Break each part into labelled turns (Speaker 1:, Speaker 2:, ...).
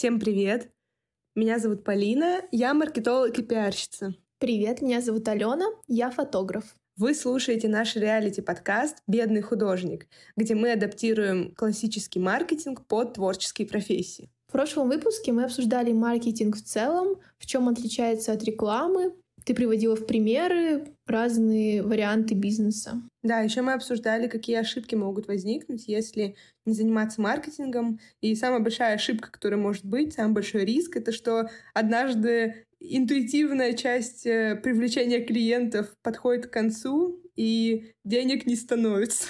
Speaker 1: Всем привет! Меня зовут Полина, я маркетолог и пиарщица.
Speaker 2: Привет, меня зовут Алена, я фотограф.
Speaker 1: Вы слушаете наш реалити-подкаст «Бедный художник», где мы адаптируем классический маркетинг под творческие профессии.
Speaker 2: В прошлом выпуске мы обсуждали маркетинг в целом, в чем отличается от рекламы, ты приводила в примеры разные варианты бизнеса.
Speaker 1: Да, еще мы обсуждали, какие ошибки могут возникнуть, если не заниматься маркетингом. И самая большая ошибка, которая может быть, самый большой риск, это что однажды интуитивная часть э, привлечения клиентов подходит к концу, и денег не становится.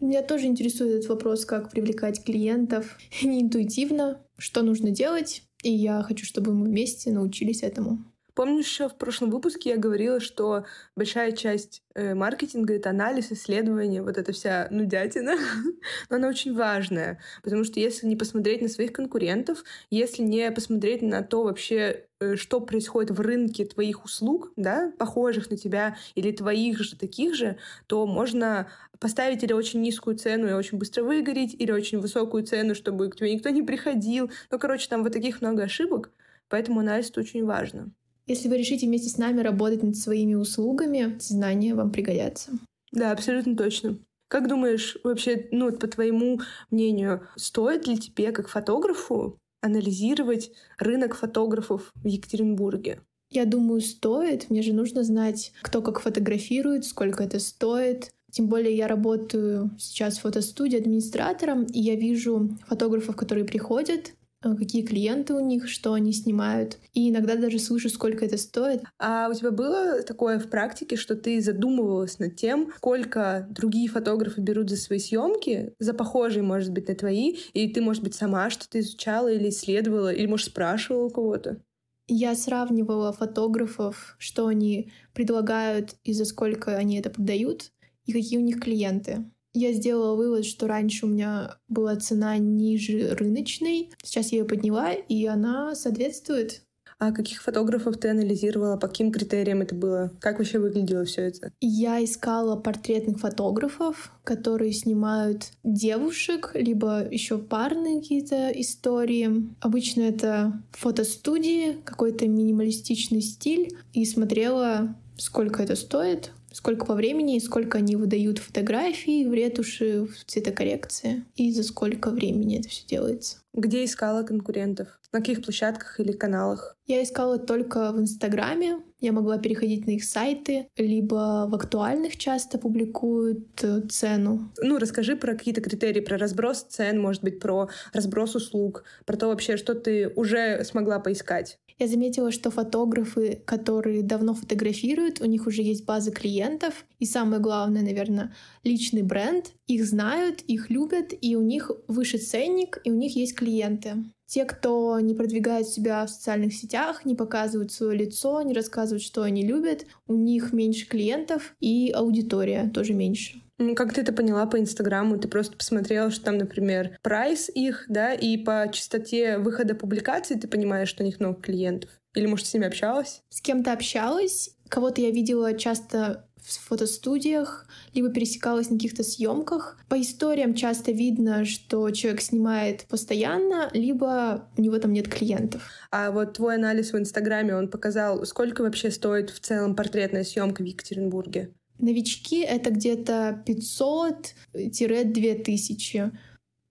Speaker 2: Меня тоже интересует этот вопрос, как привлекать клиентов не интуитивно, что нужно делать, и я хочу, чтобы мы вместе научились этому.
Speaker 1: Помнишь, еще в прошлом выпуске я говорила, что большая часть э, маркетинга — это анализ, исследование, вот эта вся нудятина, но она очень важная, потому что если не посмотреть на своих конкурентов, если не посмотреть на то вообще, э, что происходит в рынке твоих услуг, да, похожих на тебя или твоих же таких же, то можно поставить или очень низкую цену и очень быстро выгореть, или очень высокую цену, чтобы к тебе никто не приходил. Ну, короче, там вот таких много ошибок, поэтому анализ это очень важно.
Speaker 2: Если вы решите вместе с нами работать над своими услугами, знания вам пригодятся.
Speaker 1: Да, абсолютно точно. Как думаешь, вообще, ну, по твоему мнению, стоит ли тебе, как фотографу, анализировать рынок фотографов в Екатеринбурге?
Speaker 2: Я думаю, стоит. Мне же нужно знать, кто как фотографирует, сколько это стоит. Тем более я работаю сейчас в фотостудии администратором, и я вижу фотографов, которые приходят, какие клиенты у них, что они снимают. И иногда даже слышу, сколько это стоит.
Speaker 1: А у тебя было такое в практике, что ты задумывалась над тем, сколько другие фотографы берут за свои съемки, за похожие, может быть, на твои, и ты, может быть, сама что-то изучала или исследовала, или, может, спрашивала у кого-то?
Speaker 2: Я сравнивала фотографов, что они предлагают и за сколько они это продают, и какие у них клиенты я сделала вывод, что раньше у меня была цена ниже рыночной, сейчас я ее подняла, и она соответствует.
Speaker 1: А каких фотографов ты анализировала? По каким критериям это было? Как вообще выглядело все это?
Speaker 2: Я искала портретных фотографов, которые снимают девушек, либо еще парные какие-то истории. Обычно это фотостудии, какой-то минималистичный стиль. И смотрела, сколько это стоит, сколько по времени, сколько они выдают фотографии в ретуши, в цветокоррекции, и за сколько времени это все делается.
Speaker 1: Где искала конкурентов? На каких площадках или каналах?
Speaker 2: Я искала только в Инстаграме. Я могла переходить на их сайты, либо в актуальных часто публикуют э, цену.
Speaker 1: Ну, расскажи про какие-то критерии, про разброс цен, может быть, про разброс услуг, про то вообще, что ты уже смогла поискать.
Speaker 2: Я заметила, что фотографы, которые давно фотографируют, у них уже есть база клиентов, и самое главное, наверное, личный бренд. Их знают, их любят, и у них выше ценник, и у них есть клиенты. Те, кто не продвигает себя в социальных сетях, не показывают свое лицо, не рассказывают, что они любят, у них меньше клиентов и аудитория тоже меньше.
Speaker 1: Как ты это поняла по Инстаграму? Ты просто посмотрела, что там, например, прайс их, да, и по частоте выхода публикаций ты понимаешь, что у них много клиентов? Или, может, с ними общалась?
Speaker 2: С кем-то общалась. Кого-то я видела часто в фотостудиях, либо пересекалась на каких-то съемках. По историям часто видно, что человек снимает постоянно, либо у него там нет клиентов.
Speaker 1: А вот твой анализ в Инстаграме, он показал, сколько вообще стоит в целом портретная съемка в Екатеринбурге?
Speaker 2: Новички — это где-то 500-2000.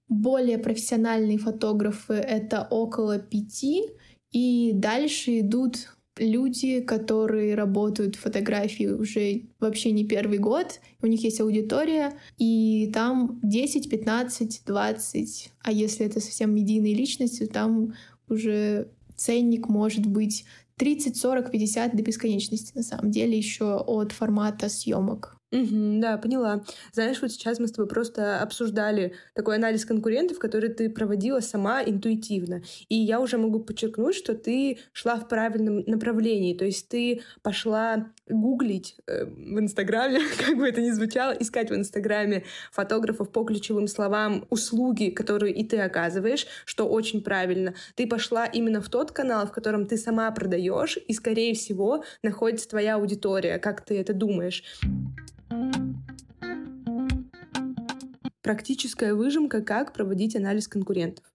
Speaker 2: Более профессиональные фотографы — это около 5. И дальше идут люди, которые работают в фотографии уже вообще не первый год, у них есть аудитория, и там 10, 15, 20, а если это совсем медийные личности, там уже ценник может быть 30, 40, 50 до бесконечности, на самом деле, еще от формата съемок.
Speaker 1: Угу, да, поняла. Знаешь, вот сейчас мы с тобой просто обсуждали такой анализ конкурентов, который ты проводила сама интуитивно. И я уже могу подчеркнуть, что ты шла в правильном направлении. То есть ты пошла гуглить э, в Инстаграме, как бы это ни звучало, искать в Инстаграме фотографов по ключевым словам услуги, которые и ты оказываешь, что очень правильно. Ты пошла именно в тот канал, в котором ты сама продаешь, и, скорее всего, находится твоя аудитория. Как ты это думаешь? Практическая выжимка, как проводить анализ конкурентов.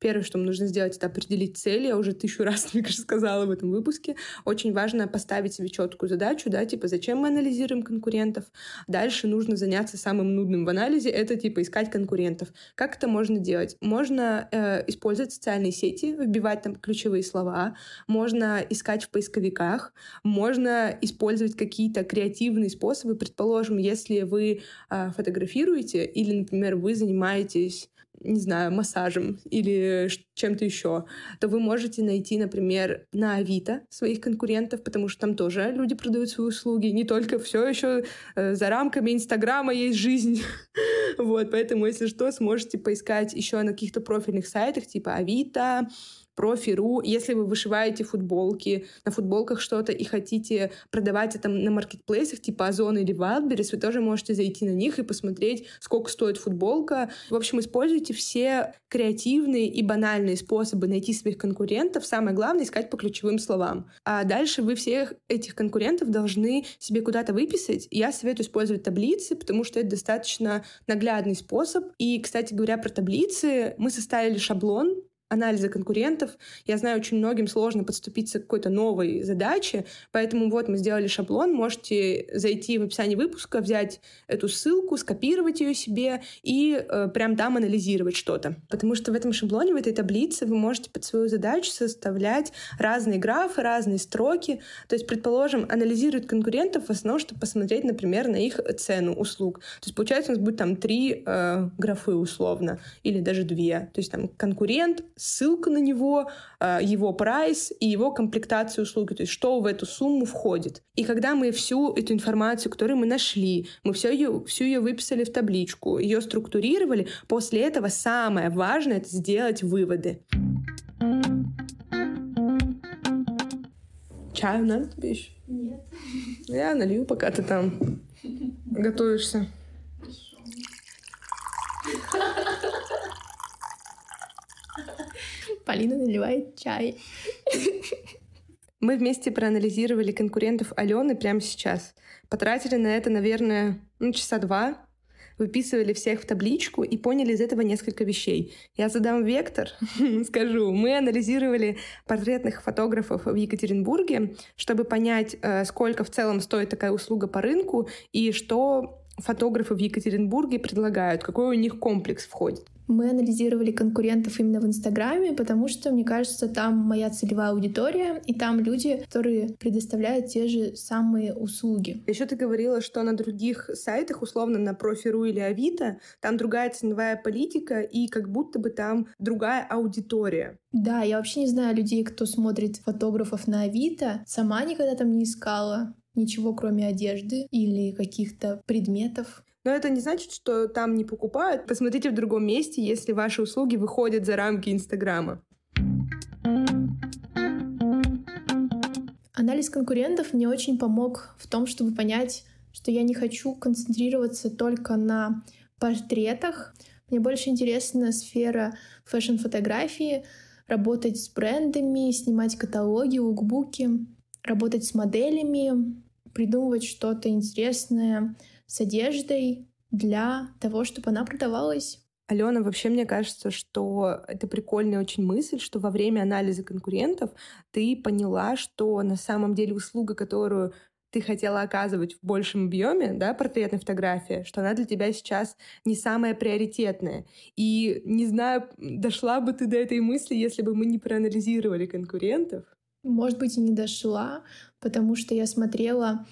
Speaker 1: Первое, что нужно сделать, это определить цели. Я уже тысячу раз, мне кажется, сказала в этом выпуске. Очень важно поставить себе четкую задачу, да, типа, зачем мы анализируем конкурентов. Дальше нужно заняться самым нудным в анализе, это, типа, искать конкурентов. Как это можно делать? Можно э, использовать социальные сети, вбивать там ключевые слова, можно искать в поисковиках, можно использовать какие-то креативные способы. Предположим, если вы э, фотографируете или, например, вы занимаетесь не знаю, массажем или чем-то еще, то вы можете найти, например, на Авито своих конкурентов, потому что там тоже люди продают свои услуги, не только все еще э, за рамками Инстаграма есть жизнь. вот, поэтому, если что, сможете поискать еще на каких-то профильных сайтах, типа Авито, профи.ру. Если вы вышиваете футболки, на футболках что-то и хотите продавать это на маркетплейсах типа Озон или Wildberries, вы тоже можете зайти на них и посмотреть, сколько стоит футболка. В общем, используйте все креативные и банальные способы найти своих конкурентов. Самое главное — искать по ключевым словам. А дальше вы всех этих конкурентов должны себе куда-то выписать. Я советую использовать таблицы, потому что это достаточно наглядный способ. И, кстати говоря, про таблицы мы составили шаблон анализа конкурентов. Я знаю, очень многим сложно подступиться к какой-то новой задаче, поэтому вот мы сделали шаблон, можете зайти в описание выпуска, взять эту ссылку, скопировать ее себе и э, прям там анализировать что-то. Потому что в этом шаблоне, в этой таблице вы можете под свою задачу составлять разные графы, разные строки. То есть, предположим, анализируют конкурентов в основном, чтобы посмотреть, например, на их цену услуг. То есть, получается, у нас будет там три э, графы условно, или даже две. То есть, там конкурент, ссылка на него, а, его прайс и его комплектацию услуги, то есть что в эту сумму входит. И когда мы всю эту информацию, которую мы нашли, мы все ее, всю ее выписали в табличку, ее структурировали, после этого самое важное — это сделать выводы. Чаю надо тебе еще?
Speaker 2: Нет.
Speaker 1: Я налью, пока ты там готовишься.
Speaker 2: Полина наливает чай.
Speaker 1: Мы вместе проанализировали конкурентов Алены прямо сейчас. Потратили на это, наверное, ну, часа два. Выписывали всех в табличку и поняли из этого несколько вещей. Я задам вектор, скажу. Мы анализировали портретных фотографов в Екатеринбурге, чтобы понять, э, сколько в целом стоит такая услуга по рынку и что фотографы в Екатеринбурге предлагают, какой у них комплекс входит.
Speaker 2: Мы анализировали конкурентов именно в Инстаграме, потому что, мне кажется, там моя целевая аудитория, и там люди, которые предоставляют те же самые услуги.
Speaker 1: Еще ты говорила, что на других сайтах, условно на Профи.ру или Авито, там другая ценовая политика, и как будто бы там другая аудитория.
Speaker 2: Да, я вообще не знаю людей, кто смотрит фотографов на Авито. Сама никогда там не искала ничего, кроме одежды или каких-то предметов.
Speaker 1: Но это не значит, что там не покупают. Посмотрите в другом месте, если ваши услуги выходят за рамки Инстаграма.
Speaker 2: Анализ конкурентов мне очень помог в том, чтобы понять, что я не хочу концентрироваться только на портретах. Мне больше интересна сфера фэшн-фотографии, работать с брендами, снимать каталоги, лукбуки, работать с моделями, придумывать что-то интересное, с одеждой для того, чтобы она продавалась.
Speaker 1: Алена, вообще мне кажется, что это прикольная очень мысль, что во время анализа конкурентов ты поняла, что на самом деле услуга, которую ты хотела оказывать в большем объеме, да, портретной фотографии, что она для тебя сейчас не самая приоритетная. И не знаю, дошла бы ты до этой мысли, если бы мы не проанализировали конкурентов.
Speaker 2: Может быть, и не дошла, потому что я смотрела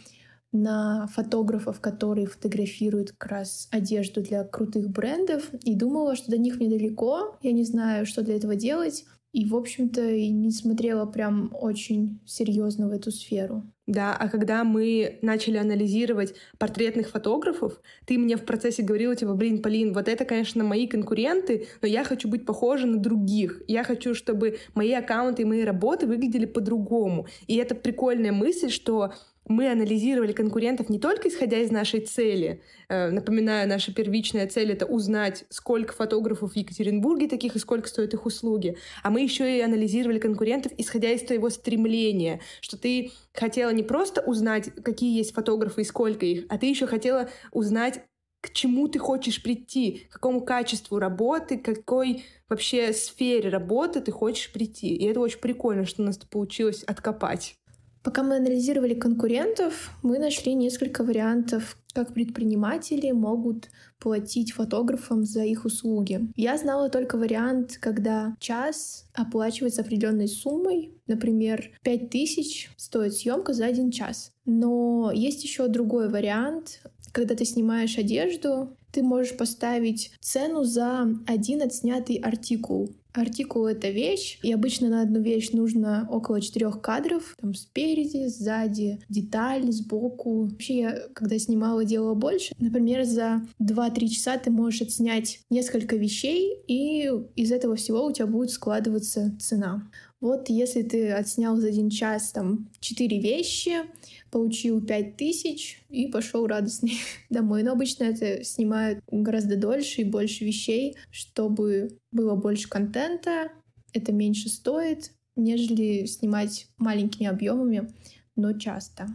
Speaker 2: на фотографов, которые фотографируют как раз одежду для крутых брендов, и думала, что до них недалеко, я не знаю, что для этого делать, и, в общем-то, и не смотрела прям очень серьезно в эту сферу.
Speaker 1: Да, а когда мы начали анализировать портретных фотографов, ты мне в процессе говорила, типа, блин, Полин, вот это, конечно, мои конкуренты, но я хочу быть похожа на других. Я хочу, чтобы мои аккаунты и мои работы выглядели по-другому. И это прикольная мысль, что мы анализировали конкурентов не только исходя из нашей цели. Э, напоминаю, наша первичная цель — это узнать, сколько фотографов в Екатеринбурге таких и сколько стоят их услуги. А мы еще и анализировали конкурентов, исходя из твоего стремления, что ты хотела не просто узнать, какие есть фотографы и сколько их, а ты еще хотела узнать, к чему ты хочешь прийти, к какому качеству работы, к какой вообще сфере работы ты хочешь прийти. И это очень прикольно, что у нас получилось откопать.
Speaker 2: Пока мы анализировали конкурентов, мы нашли несколько вариантов, как предприниматели могут платить фотографам за их услуги. Я знала только вариант, когда час оплачивается определенной суммой, например, 5000 стоит съемка за один час. Но есть еще другой вариант, когда ты снимаешь одежду, ты можешь поставить цену за один отснятый артикул. Артикул — это вещь, и обычно на одну вещь нужно около четырех кадров, там спереди, сзади, деталь, сбоку. Вообще, я, когда снимала, делала больше. Например, за 2-3 часа ты можешь отснять несколько вещей, и из этого всего у тебя будет складываться цена. Вот если ты отснял за один час там четыре вещи, получил пять тысяч и пошел радостный домой. Но обычно это снимают гораздо дольше и больше вещей, чтобы было больше контента, это меньше стоит, нежели снимать маленькими объемами, но часто.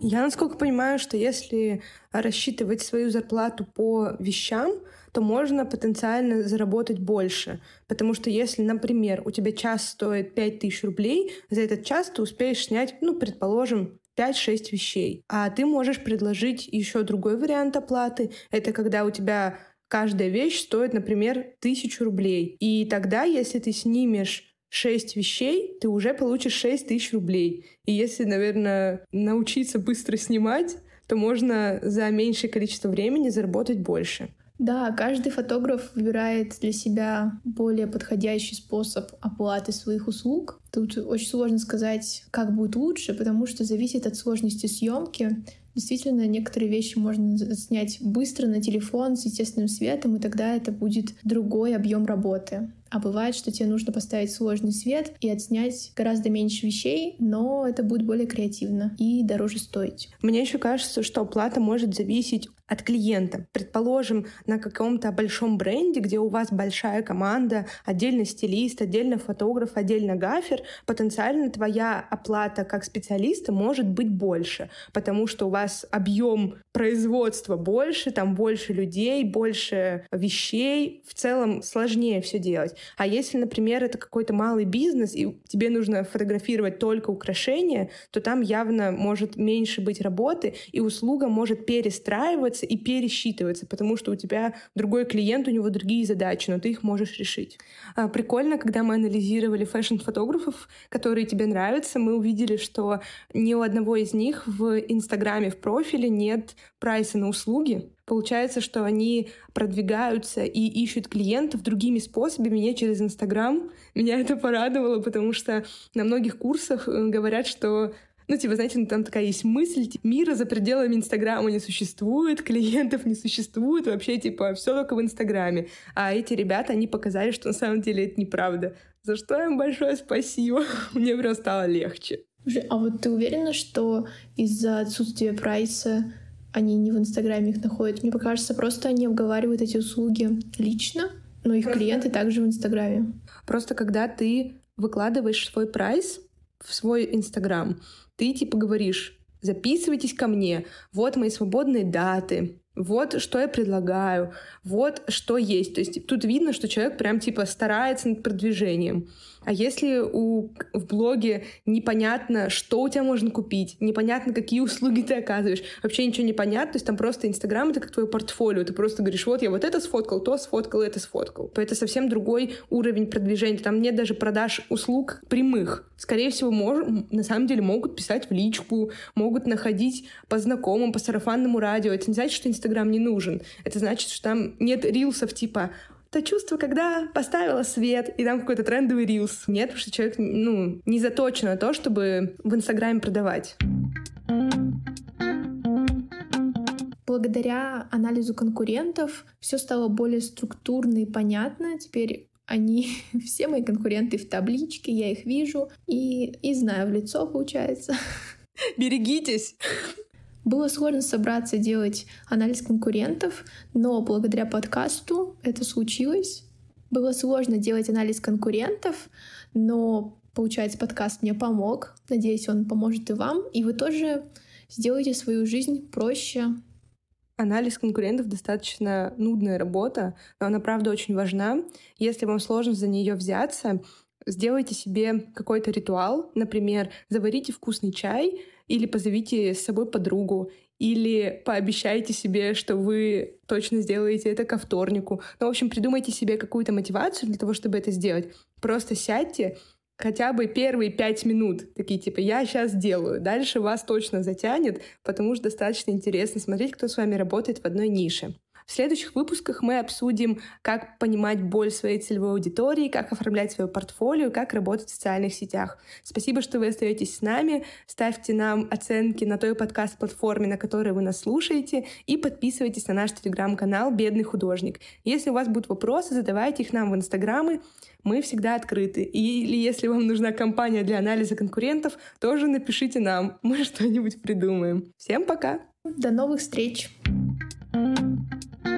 Speaker 1: Я насколько понимаю, что если рассчитывать свою зарплату по вещам, то можно потенциально заработать больше. Потому что если, например, у тебя час стоит 5000 рублей, за этот час ты успеешь снять, ну, предположим, 5-6 вещей. А ты можешь предложить еще другой вариант оплаты. Это когда у тебя каждая вещь стоит, например, тысячу рублей. И тогда, если ты снимешь 6 вещей, ты уже получишь 6 тысяч рублей. И если, наверное, научиться быстро снимать, то можно за меньшее количество времени заработать больше.
Speaker 2: Да, каждый фотограф выбирает для себя более подходящий способ оплаты своих услуг. Тут очень сложно сказать, как будет лучше, потому что зависит от сложности съемки. Действительно, некоторые вещи можно снять быстро на телефон с естественным светом, и тогда это будет другой объем работы. А бывает, что тебе нужно поставить сложный свет и отснять гораздо меньше вещей, но это будет более креативно и дороже стоить.
Speaker 1: Мне еще кажется, что оплата может зависеть от клиента. Предположим, на каком-то большом бренде, где у вас большая команда, отдельно стилист, отдельно фотограф, отдельно гафер, потенциально твоя оплата как специалиста может быть больше, потому что у вас объем производства больше, там больше людей, больше вещей, в целом сложнее все делать. А если, например, это какой-то малый бизнес, и тебе нужно фотографировать только украшения, то там явно может меньше быть работы, и услуга может перестраиваться и пересчитываться, потому что у тебя другой клиент, у него другие задачи, но ты их можешь решить. А, прикольно, когда мы анализировали фэшн-фотографов, которые тебе нравятся, мы увидели, что ни у одного из них в Инстаграме, в профиле нет прайса на услуги, Получается, что они продвигаются и ищут клиентов другими способами, не через Инстаграм. Меня это порадовало, потому что на многих курсах э, говорят, что ну, типа, знаете, ну, там такая есть мысль, типа, мира за пределами Инстаграма не существует, клиентов не существует, вообще, типа, все только в Инстаграме. А эти ребята, они показали, что на самом деле это неправда. За что им большое спасибо. Мне прям стало легче.
Speaker 2: А вот ты уверена, что из-за отсутствия прайса они не в Инстаграме их находят. Мне покажется, просто они обговаривают эти услуги лично, но их клиенты также в Инстаграме.
Speaker 1: Просто когда ты выкладываешь свой прайс в свой Инстаграм, ты типа говоришь, записывайтесь ко мне, вот мои свободные даты, вот что я предлагаю, вот что есть. То есть тут видно, что человек прям типа старается над продвижением. А если у, в блоге непонятно, что у тебя можно купить, непонятно, какие услуги ты оказываешь, вообще ничего не понятно, то есть там просто Инстаграм — это как твое портфолио, ты просто говоришь, вот я вот это сфоткал, то сфоткал, это сфоткал. Это совсем другой уровень продвижения, там нет даже продаж услуг прямых. Скорее всего, мож, на самом деле могут писать в личку, могут находить по знакомым, по сарафанному радио. Это не значит, что Инстаграм не нужен. Это значит, что там нет рилсов типа то чувство, когда поставила свет, и там какой-то трендовый рилс. Нет, потому что человек, ну, не заточен на то, чтобы в Инстаграме продавать.
Speaker 2: Благодаря анализу конкурентов все стало более структурно и понятно. Теперь они все мои конкуренты в табличке, я их вижу и, и знаю в лицо, получается.
Speaker 1: Берегитесь!
Speaker 2: Было сложно собраться делать анализ конкурентов, но благодаря подкасту это случилось. Было сложно делать анализ конкурентов, но, получается, подкаст мне помог. Надеюсь, он поможет и вам. И вы тоже сделаете свою жизнь проще
Speaker 1: Анализ конкурентов достаточно нудная работа, но она, правда, очень важна. Если вам сложно за нее взяться, сделайте себе какой-то ритуал, например, заварите вкусный чай или позовите с собой подругу, или пообещайте себе, что вы точно сделаете это ко вторнику. Ну, в общем, придумайте себе какую-то мотивацию для того, чтобы это сделать. Просто сядьте хотя бы первые пять минут, такие типа «я сейчас делаю». Дальше вас точно затянет, потому что достаточно интересно смотреть, кто с вами работает в одной нише. В следующих выпусках мы обсудим, как понимать боль своей целевой аудитории, как оформлять свое портфолио, как работать в социальных сетях. Спасибо, что вы остаетесь с нами. Ставьте нам оценки на той подкаст-платформе, на которой вы нас слушаете, и подписывайтесь на наш телеграм-канал «Бедный художник». Если у вас будут вопросы, задавайте их нам в инстаграмы. Мы всегда открыты. Или если вам нужна компания для анализа конкурентов, тоже напишите нам. Мы что-нибудь придумаем. Всем пока!
Speaker 2: До новых встреч! thank you